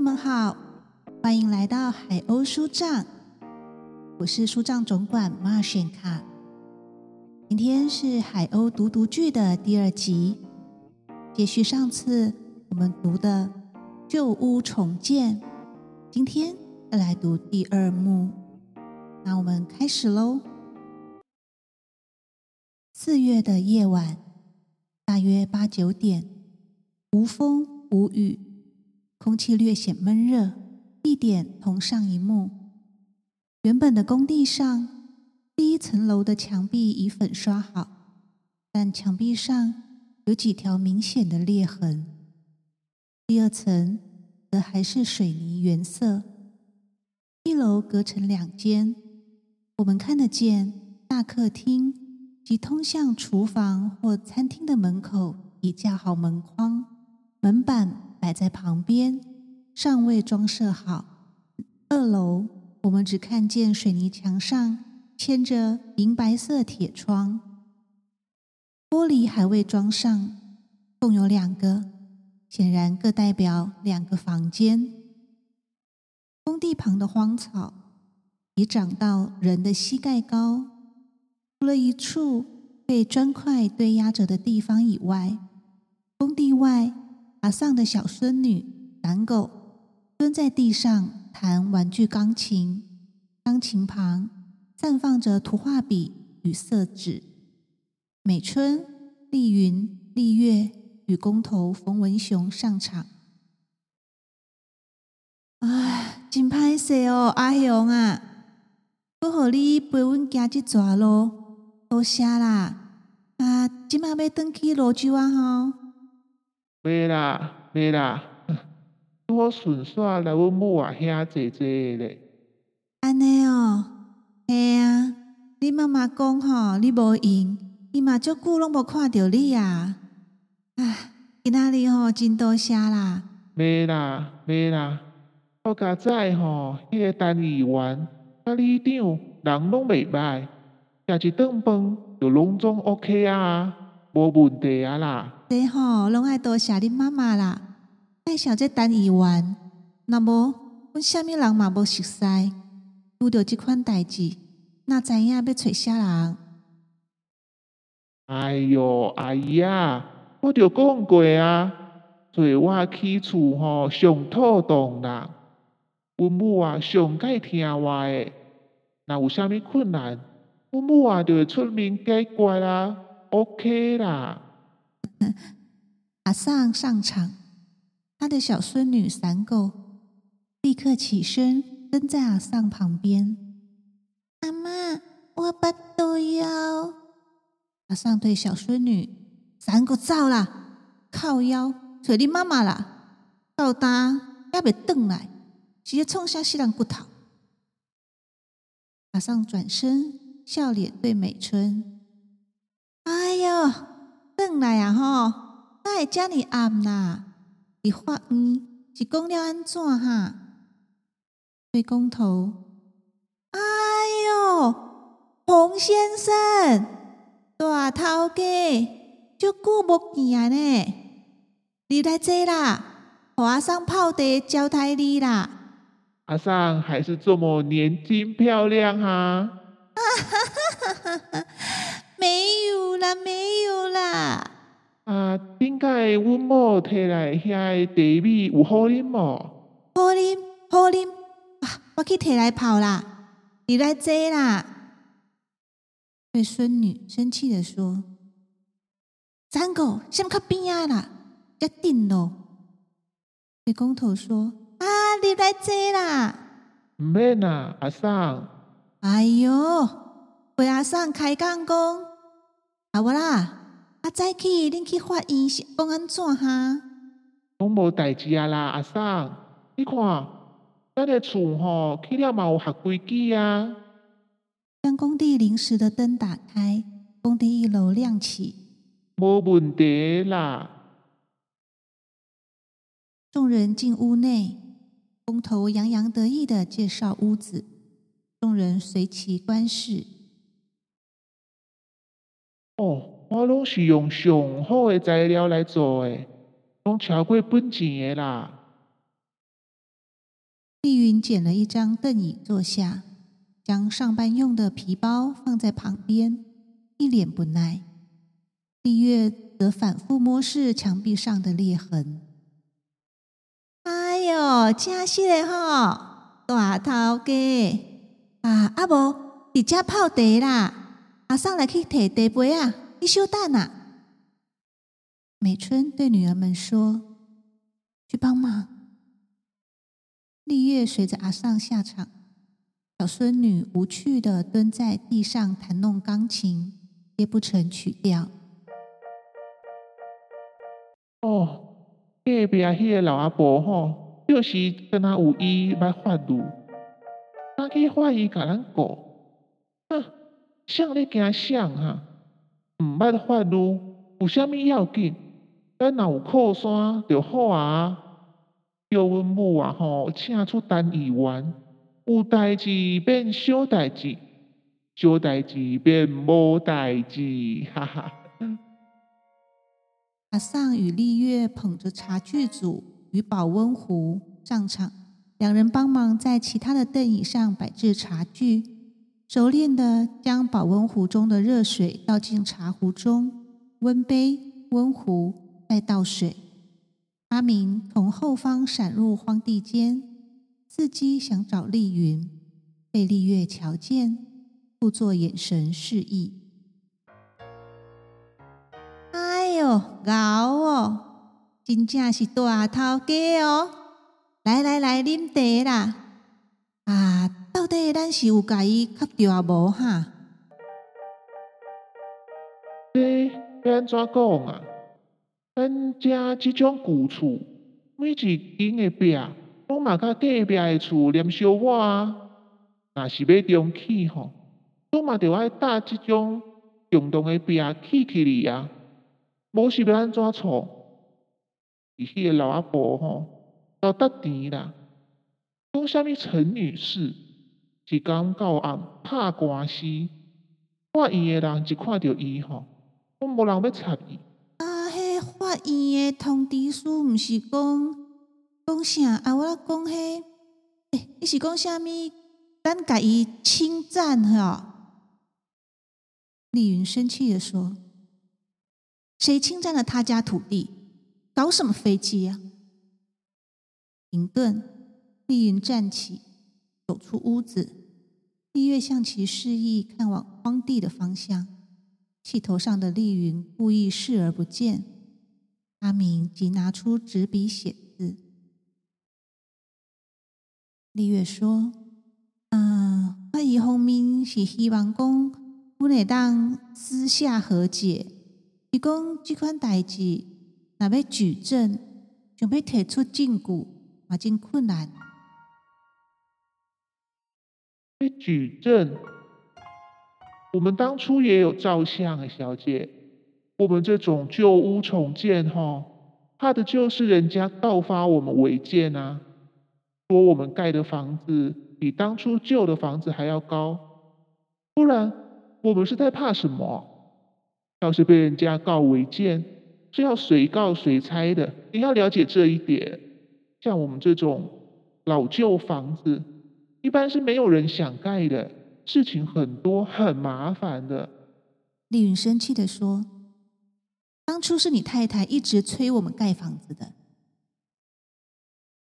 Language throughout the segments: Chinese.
友们好，欢迎来到海鸥书帐，我是书帐总管 m a r s h a n 卡。今天是海鸥读读剧的第二集，接续上次我们读的旧屋重建，今天要来读第二幕。那我们开始喽。四月的夜晚，大约八九点，无风无雨。空气略显闷热，地点同上一幕。原本的工地上，第一层楼的墙壁已粉刷好，但墙壁上有几条明显的裂痕。第二层则还是水泥原色。一楼隔成两间，我们看得见大客厅及通向厨房或餐厅的门口已架好门框，门板。摆在旁边，尚未装设好。二楼，我们只看见水泥墙上嵌着银白色铁窗，玻璃还未装上，共有两个，显然各代表两个房间。工地旁的荒草已长到人的膝盖高，除了一处被砖块堆压着的地方以外，工地外。阿尚的小孙女蓝狗蹲在地上弹玩具钢琴，钢琴旁绽放着图画笔与色纸。美春、丽云、丽月与工头冯文雄上场。唉，真歹势哦，阿雄啊，不和你陪阮行即逝路，多谢啦。啊，今麦要登去罗州啊吼。袂啦，袂啦，拄好顺续来阮母啊遐坐坐咧。安尼哦，嘿啊，你妈妈讲吼，你无闲，伊嘛足久拢无看着你啊。唉，今仔日吼真多谢啦。袂啦，袂啦，我家仔吼，迄个单议员、甲里长人拢袂歹，食一顿饭就拢总 OK 啊，无问题啊啦。这吼拢爱多谢恁妈妈啦，爱小姐等伊完，若无阮虾米人嘛无熟悉，遇到即款代志，哪知影要找啥人？哎哟，阿姨啊，我着讲过啊，做我起厝吼上妥当啦，阮母啊上介听话诶，若有啥物困难，阮母啊就会出面解决啦，OK 啦。阿尚上场，他的小孙女散狗立刻起身，跟在阿尚旁边。阿妈，我不都要。阿尚对小孙女散狗走啦，靠腰找你妈妈啦，到达也未转来，直接冲下西凉骨头。阿尚转身，笑脸对美春：“哎呦！”转来啊吼，哪会遮尔暗啦？伫法院是讲了安怎哈？对工头，哎哟，洪先生，大头家，足久无见啊呢！你来坐啦，和阿桑泡茶招待你啦。阿桑还是这么年轻漂亮哈？没有啦，没有啦。啊，顶解阮某摕来遐茶米有好啉无？好啉，好啉。啊，我去摕来泡啦，你来坐啦。对孙女生气的说：“三狗先靠边啊啦，要定咯。”对工头说：“啊，你来坐啦。”唔免啦，阿桑。哎哟，为阿桑开讲讲。好无啦，啊早起恁去法院是讲安怎哈？拢无代志啊啦，阿桑，你看，咱个厝吼去了嘛有合规矩啊。将工地临时的灯打开，工地一楼亮起。无问题啦。众人进屋内，工头洋洋得意的介绍屋子，众人随其观视。哦，我拢是用上好的材料来做的，拢超过本钱的啦。丽云捡了一张凳椅坐下，将上班用的皮包放在旁边，一脸不耐。丽月则反复摸视墙壁上的裂痕。哎哟，真是的吼，大头家啊！阿无伫遮泡茶啦，阿上来去摕茶杯啊，你稍等啊。美春对女儿们说：“去帮忙。”丽月随着阿尚下场，小孙女无趣的蹲在地上弹弄钢琴，也不成曲调。哦，隔壁迄个老阿婆吼，就是跟他有意来发怒，哪去怀疑甲咱顾？哼，想咧惊想哈，毋捌发怒，有啥物要紧？咱若有靠山就好啊。叫阮母啊吼，请出单议员，有代志变小代志，小代志变无代志，哈哈。阿尚与丽月捧着茶具组与保温壶上场，两人帮忙在其他的凳椅上摆置茶具，熟练的将保温壶中的热水倒进茶壶中，温杯、温壶，再倒水。阿明从后方闪入荒地间，伺机想找丽云，被丽月瞧见，故作眼神示意。哎呦，熬哦，真正是大头家哦！来来来，啉茶啦！啊，到底咱是有甲伊磕着啊无哈？你要安怎讲啊？咱遮即种旧厝，每一间的壁，拢嘛甲隔壁的厝连小我啊。若是要重起吼，总嘛着爱搭即种共同的壁起起哩啊。无是要安怎创？伊迄个老阿婆吼，要得甜啦。讲啥物陈女士，一讲到暗拍官司，法院的人一看到伊吼，我无人要插伊。啊，迄法院的通知书毋是讲讲啥？啊，我讲迄，诶，你是讲啥物？咱甲伊侵占吼？丽云生气的说：“谁侵占了他家土地？搞什么飞机啊？”停顿，丽云站起，走出屋子。丽月向其示意看往荒地的方向。气头上的丽云故意视而不见。阿明即拿出纸笔写字。丽月说：“嗯，我以后面是希望讲，我会当私下和解。是讲这款代志，若要举证，就要提出证据，嘛真困难。要举证，我们当初也有照相啊，小姐。”我们这种旧屋重建，哈，怕的就是人家告发我们违建啊，说我们盖的房子比当初旧的房子还要高，不然我们是在怕什么？要是被人家告违建，是要谁告谁拆的。你要了解这一点。像我们这种老旧房子，一般是没有人想盖的，事情很多，很麻烦的。丽云生气的说。当初是你太太一直催我们盖房子的。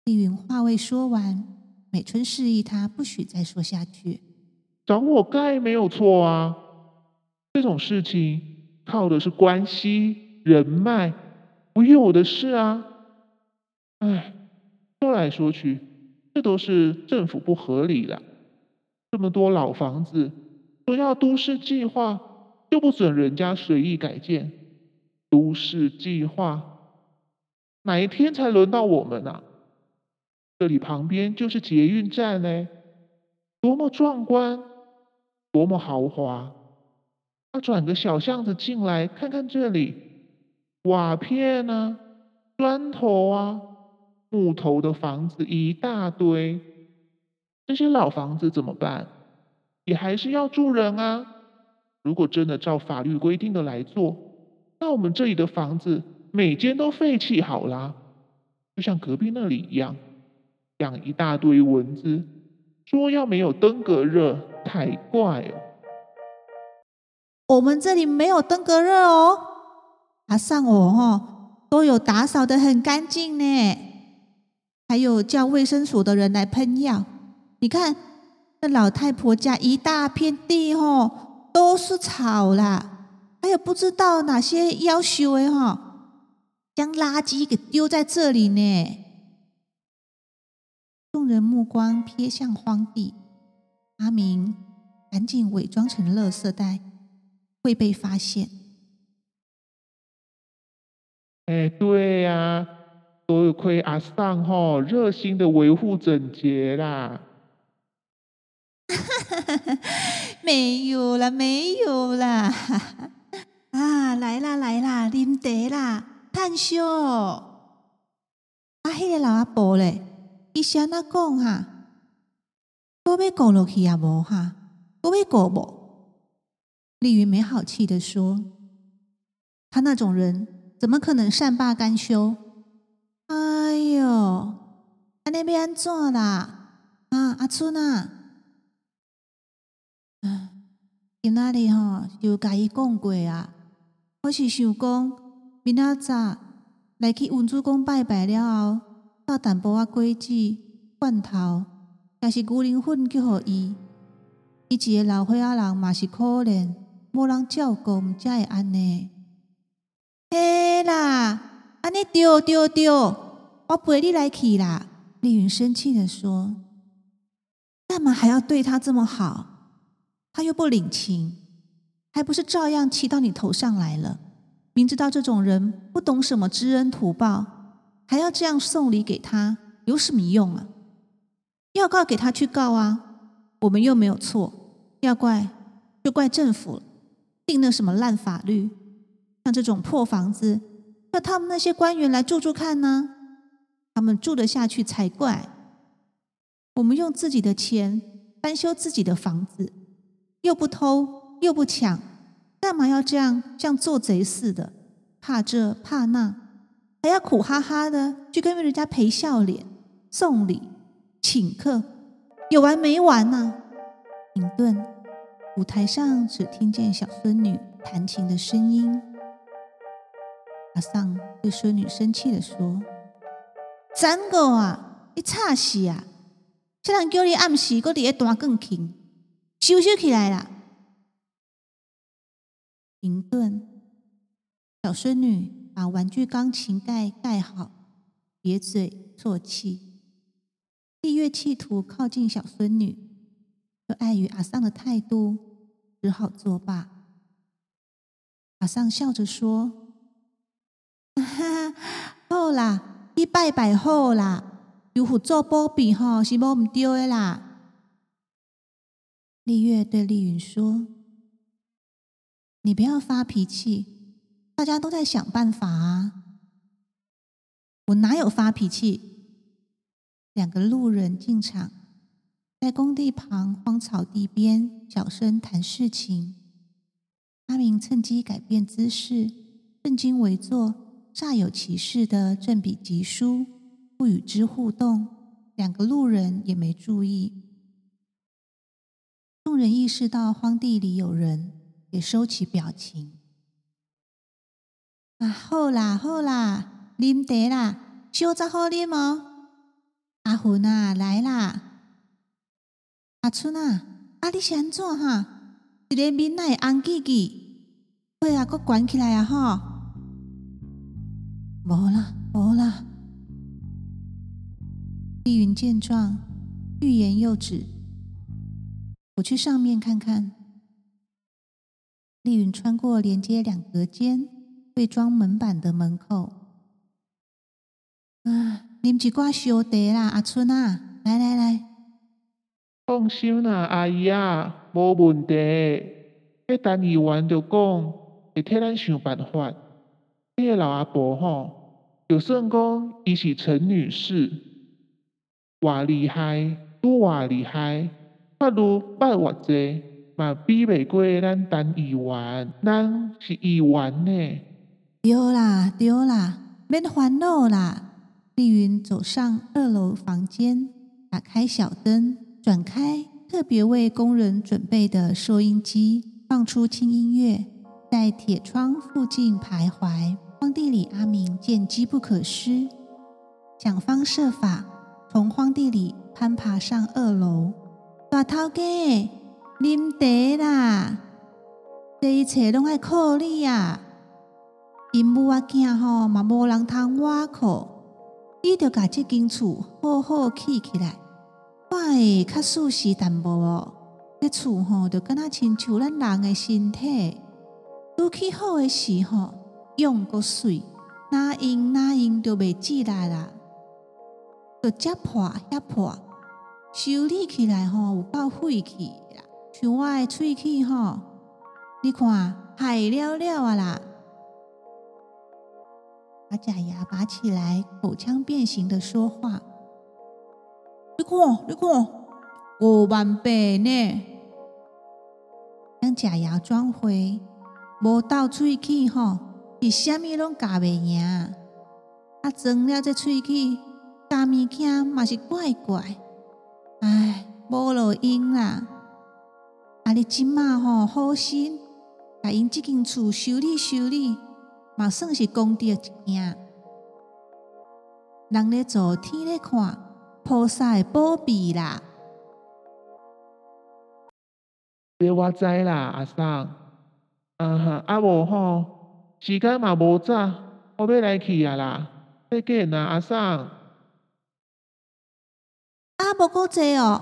丽云话未说完，美春示意她不许再说下去。找我盖没有错啊，这种事情靠的是关系人脉，不由我的事啊。哎，说来说去，这都是政府不合理的。这么多老房子，说要都市计划，就不准人家随意改建。都市计划哪一天才轮到我们呢？这里旁边就是捷运站呢，多么壮观，多么豪华！他转个小巷子进来，看看这里，瓦片啊，砖头啊，木头的房子一大堆。这些老房子怎么办？也还是要住人啊。如果真的照法律规定的来做。那我们这里的房子每间都废弃好啦，就像隔壁那里一样，养一大堆蚊子，说要没有登革热，太怪哦。我们这里没有登革热哦，阿上我哈都有打扫的很干净呢，还有叫卫生所的人来喷药。你看那老太婆家一大片地吼都是草啦，还有不知道哪些要修的哈，将垃圾给丢在这里呢。众人目光瞥向荒地，阿明赶紧伪装成垃圾袋，会被发现。哎，对呀，多亏阿尚吼热心的维护整洁啦。没有啦，没有啦！啊，来啦来啦，啉茶啦，探秀。啊，迄个老阿婆咧。伊是安那讲哈？都要过落去啊？无哈？我要过无？丽云没好气的说：“他那种人怎么可能善罢甘休？哎呦，安尼要安怎啦？啊，阿春啊，今仔日吼就甲伊讲过啊。我是想讲，明仔早来去文主公拜拜了后。”到淡薄仔果子、罐头，也是牛奶粉去互伊。伊一个老岁仔人嘛是可怜，无人照顾，毋才会安尼。嘿啦，安尼丢丢丢，我陪你来去啦。丽云生气的说：“干嘛还要对他这么好？他又不领情，还不是照样骑到你头上来了？明知道这种人不懂什么知恩图报。”还要这样送礼给他，有什么用啊？要告给他去告啊！我们又没有错，要怪就怪政府定了什么烂法律。像这种破房子，叫他们那些官员来住住看呢？他们住得下去才怪。我们用自己的钱翻修自己的房子，又不偷又不抢，干嘛要这样像做贼似的？怕这怕那。还要苦哈哈的去跟人家赔笑脸、送礼、请客，有完没完呢？停顿，舞台上只听见小孙女弹琴的声音。阿桑对孙女生气的说：“真个啊，你差死啊！这人叫你暗时搁伫咧弹钢琴，收收起来啦！”停顿，小孙女。把玩具钢琴盖盖好，咧嘴啜泣。丽月企图靠近小孙女，又碍于阿桑的态度，只好作罢。阿桑笑着说：“，好啦，你拜拜好啦，有辅做保庇吼是无毋对的啦。”丽月对丽云说：“你不要发脾气。”大家都在想办法啊！我哪有发脾气？两个路人进场，在工地旁荒草地边小声谈事情。阿明趁机改变姿势，正襟危坐，煞有其事的正笔疾书，不与之互动。两个路人也没注意。众人意识到荒地里有人，也收起表情。啊，好啦好啦，啉茶啦，小则好啉哦。阿芬啊，来啦！阿春啊，啊你是安怎哈？一个面会红记记，血啊，搁关起来啊吼！无啦无啦。丽云见状，欲言又止。我去上面看看。丽云穿过连接两隔间。被装门板的门口，啊，啉一挂烧茶啦，阿春啊，来来来，放心啦，阿姨啊，无问题。迄单议员就讲会替咱想办法。迄个老阿婆吼，就算讲伊是陈女士，偌厉害，拄偌厉害，法律捌偌济，嘛比袂过咱单议员，咱是议员呢。对啦，对啦，免烦恼啦。丽云走上二楼房间，打开小灯，转开特别为工人准备的收音机，放出轻音乐，在铁窗附近徘徊。荒地里阿明见机不可失，想方设法从荒地里攀爬上二楼。大头家，啉茶啦！这一切拢爱靠你啊！因母仔囝吼嘛无人通我靠，你着甲这间厝好好起起来，看会较舒适淡薄哦。这厝吼着敢若亲像咱人的身体，拄起好的时候用个水，哪用哪用就袂记来啦，着接破遐破。修理起来吼有够费气啦，像我的喙齿吼，你看害了了啊啦！把假牙拔起来，口腔变形的说话。你看，你看，五万倍呢！将假牙装回，无到喙齿吼，是虾米拢夹袂赢。啊，装了这喙齿，夹物件嘛是怪怪。唉，无路用啦！啊，你即马吼好心，甲因即间厝修理修理，嘛算是功德一件。人咧做，天咧看，菩萨保庇啦。这我知啦，阿桑。啊哈，啊无吼，时间嘛无早，我要来去啊啦，再见啦，阿桑。啊，无够济哦！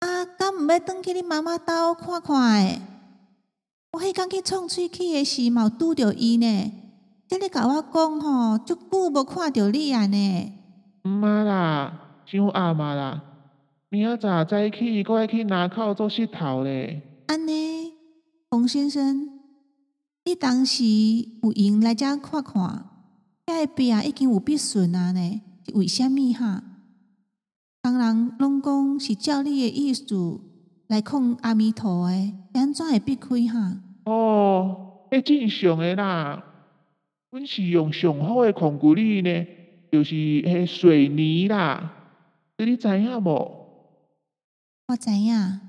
啊，敢毋要转去你妈妈兜看看诶？我迄天去创喙齿诶时，嘛有拄着伊呢。即你甲我讲吼，足久无看着你啊呢。毋啊啦，伤暗啊啦。明仔早早起，搁爱去南口做石头咧。安尼，洪先生，你当时有闲来遮看看，遐边已经有必顺啊呢？是为虾米哈？当人拢讲是照你的意思来控阿弥陀的，安怎会避开哈？哦，迄正常诶啦。阮是用上好诶控具力呢，就是迄水泥啦。你知影无？我知影。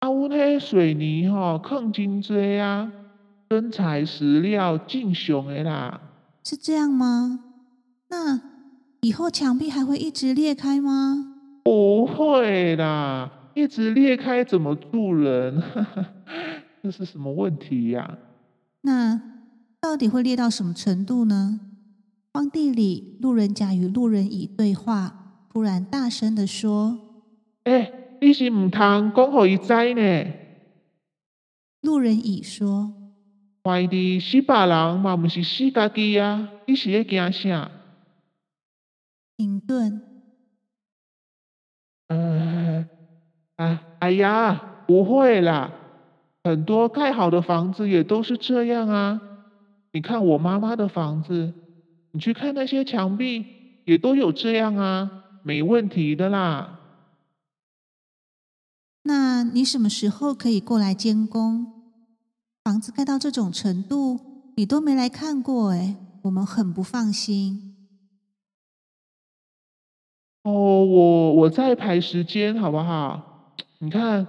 啊，阮迄水泥吼，控真多啊，真材实料，正常的啦。是这样吗？那？以后墙壁还会一直裂开吗？不会啦，一直裂开怎么住人？这是什么问题呀？那到底会裂到什么程度呢？荒地里，路人甲与路人乙对话，突然大声的说：“哎，你是唔通讲互伊知呢？”路人乙说：“怀疑死别人嘛，毋是死家己啊，你是咧惊啥？”停顿。呃，啊，哎呀，不会啦，很多盖好的房子也都是这样啊。你看我妈妈的房子，你去看那些墙壁，也都有这样啊，没问题的啦。那你什么时候可以过来监工？房子盖到这种程度，你都没来看过哎，我们很不放心。哦，我我在排时间，好不好？你看，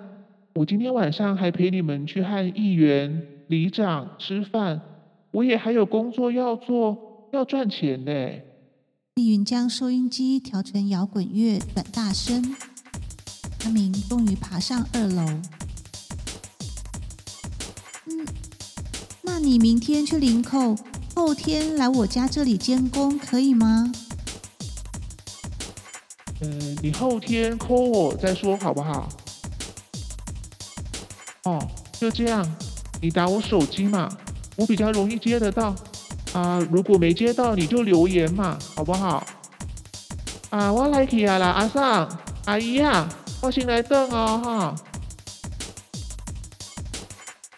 我今天晚上还陪你们去和议员、里长吃饭，我也还有工作要做，要赚钱呢。丽云将收音机调成摇滚乐，转大声。阿明终于爬上二楼。嗯，那你明天去林口，后天来我家这里监工，可以吗？嗯，你后天 call 我再说好不好？哦，就这样，你打我手机嘛，我比较容易接得到。啊，如果没接到，你就留言嘛，好不好？啊，我来去啊啦，阿桑，阿姨啊，我先来等哦哈。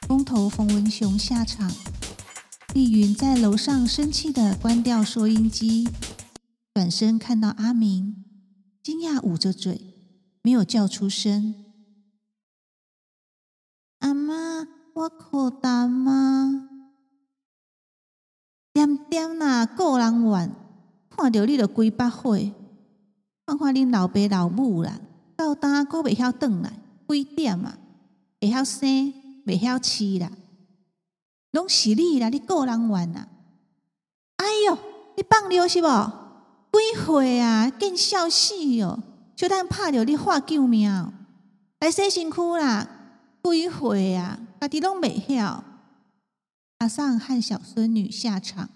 工头冯文雄下场，丽云在楼上生气的关掉收音机，转身看到阿明。惊讶捂着嘴，没有叫出声。阿妈，我可担吗？点点啦，个人人怨，看到你就几百火。看看恁老爸老母啦，到呾阁袂晓转来，几点啊？会晓生，袂晓饲啦，拢是你啦！你个人玩啦！哎哟，你放尿是无？几岁啊？见笑死哦！小等拍着你喊救命，来洗身躯啦！几岁啊？家己拢袂晓。阿桑和小孙女下场。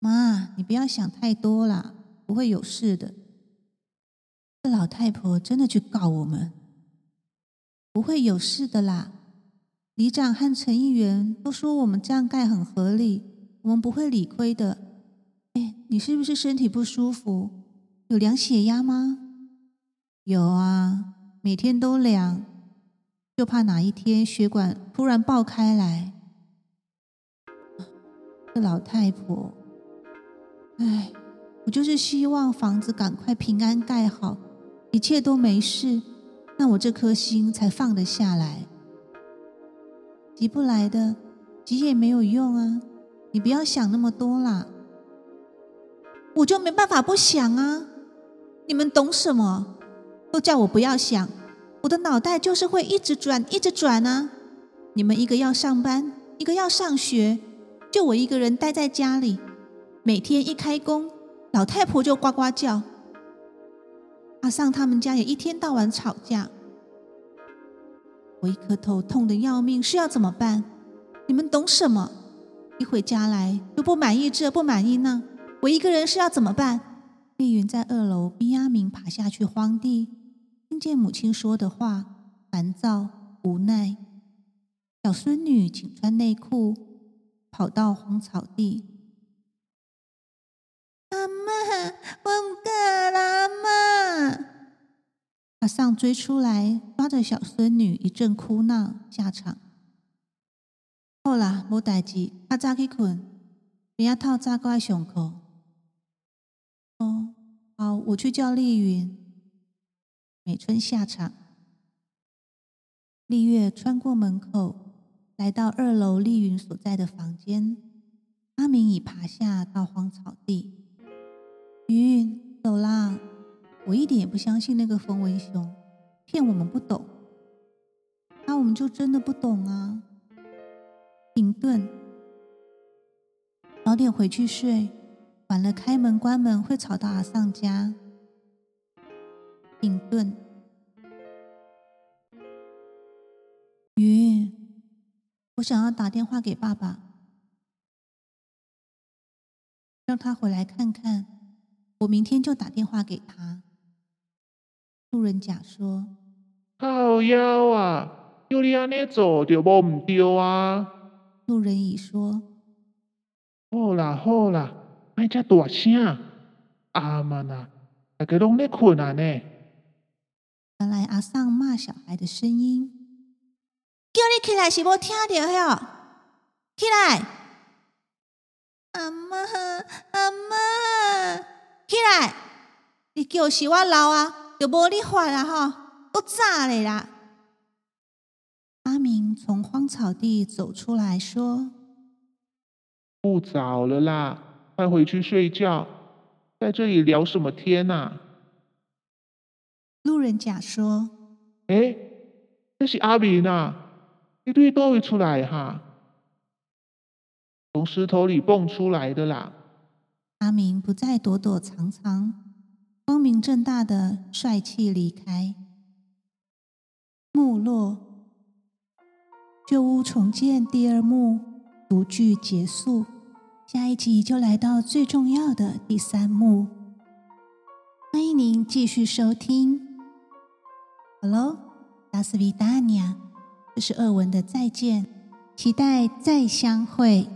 妈，你不要想太多啦，不会有事的。这老太婆真的去告我们，不会有事的啦。里长和陈议员都说我们这样盖很合理，我们不会理亏的。哎，你是不是身体不舒服？有量血压吗？有啊，每天都量，就怕哪一天血管突然爆开来。这老太婆。唉，我就是希望房子赶快平安盖好，一切都没事，那我这颗心才放得下来。急不来的，急也没有用啊！你不要想那么多啦，我就没办法不想啊！你们懂什么？都叫我不要想，我的脑袋就是会一直转，一直转啊！你们一个要上班，一个要上学，就我一个人待在家里。每天一开工，老太婆就呱呱叫。阿尚他们家也一天到晚吵架。我一颗头痛的要命，是要怎么办？你们懂什么？一回家来就不满意这不满意那，我一个人是要怎么办？丽云在二楼逼阿明爬下去荒地，听见母亲说的话，烦躁无奈。小孙女请穿内裤，跑到荒草地。阿妈，我唔敢啦，阿妈！阿尚追出来，抓着小孙女一阵哭闹，下场。好啦，无代志，阿早去困，明仔透早过来上课。哦，好，我去叫丽云。美春下场。丽月穿过门口，来到二楼丽云所在的房间。阿明已爬下到荒草地。云走啦！我一点也不相信那个风文雄骗我们不懂，那我们就真的不懂啊！停顿，早点回去睡，晚了开门关门会吵到阿丧家。停顿，云，我想要打电话给爸爸，让他回来看看。我明天就打电话给他。路人甲说：“靠腰啊，叫你安尼做就无唔对啊。”路人乙说：“好啦好啦，卖遮大声，阿妈呐，大家拢咧困啊呢。”原来阿桑骂小孩的声音：“叫你起来是无听到哟，起来！”阿妈，阿妈。起来！你叫是我老啊，就无你法啊！哈，都炸了啦！阿明从荒草地走出来说：“不早了啦，快回去睡觉，在这里聊什么天呐？”路人甲说：“哎，这是阿明啊，你对多会出来哈？从石头里蹦出来的啦。”阿明不再躲躲藏藏，光明正大的帅气离开。幕落，旧屋重建第二幕独剧结束，下一集就来到最重要的第三幕。欢迎您继续收听。Hello，达斯维达尼亚，这是二文的再见，期待再相会。